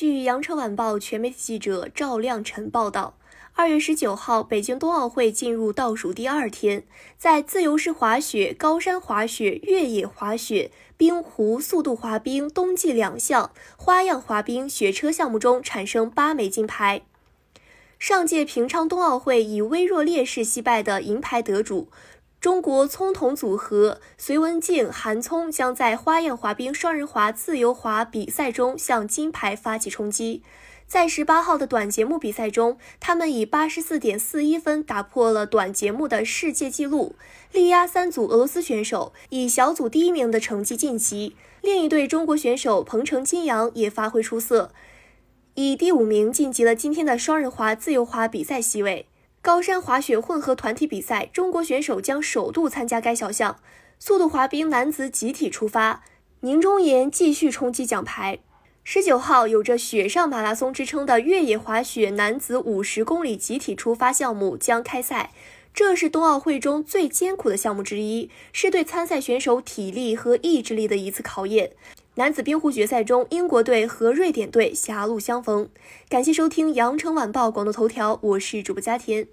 据羊城晚报全媒体记者赵亮晨报道，二月十九号，北京冬奥会进入倒数第二天，在自由式滑雪、高山滑雪、越野滑雪、冰壶、速度滑冰冬季两项花样滑冰雪车项目中产生八枚金牌。上届平昌冬奥会以微弱劣势惜败的银牌得主。中国葱桶组合隋文静、韩聪将在花样滑冰双人滑自由滑比赛中向金牌发起冲击。在十八号的短节目比赛中，他们以八十四点四一分打破了短节目的世界纪录，力压三组俄罗斯选手，以小组第一名的成绩晋级。另一对中国选手彭程、金阳也发挥出色，以第五名晋级了今天的双人滑自由滑比赛席位。高山滑雪混合团体比赛，中国选手将首度参加该小项。速度滑冰男子集体出发，宁中岩继续冲击奖牌。十九号，有着“雪上马拉松”之称的越野滑雪男子五十公里集体出发项目将开赛。这是冬奥会中最艰苦的项目之一，是对参赛选手体力和意志力的一次考验。男子冰壶决赛中，英国队和瑞典队狭路相逢。感谢收听羊城晚报广东头条，我是主播佳田。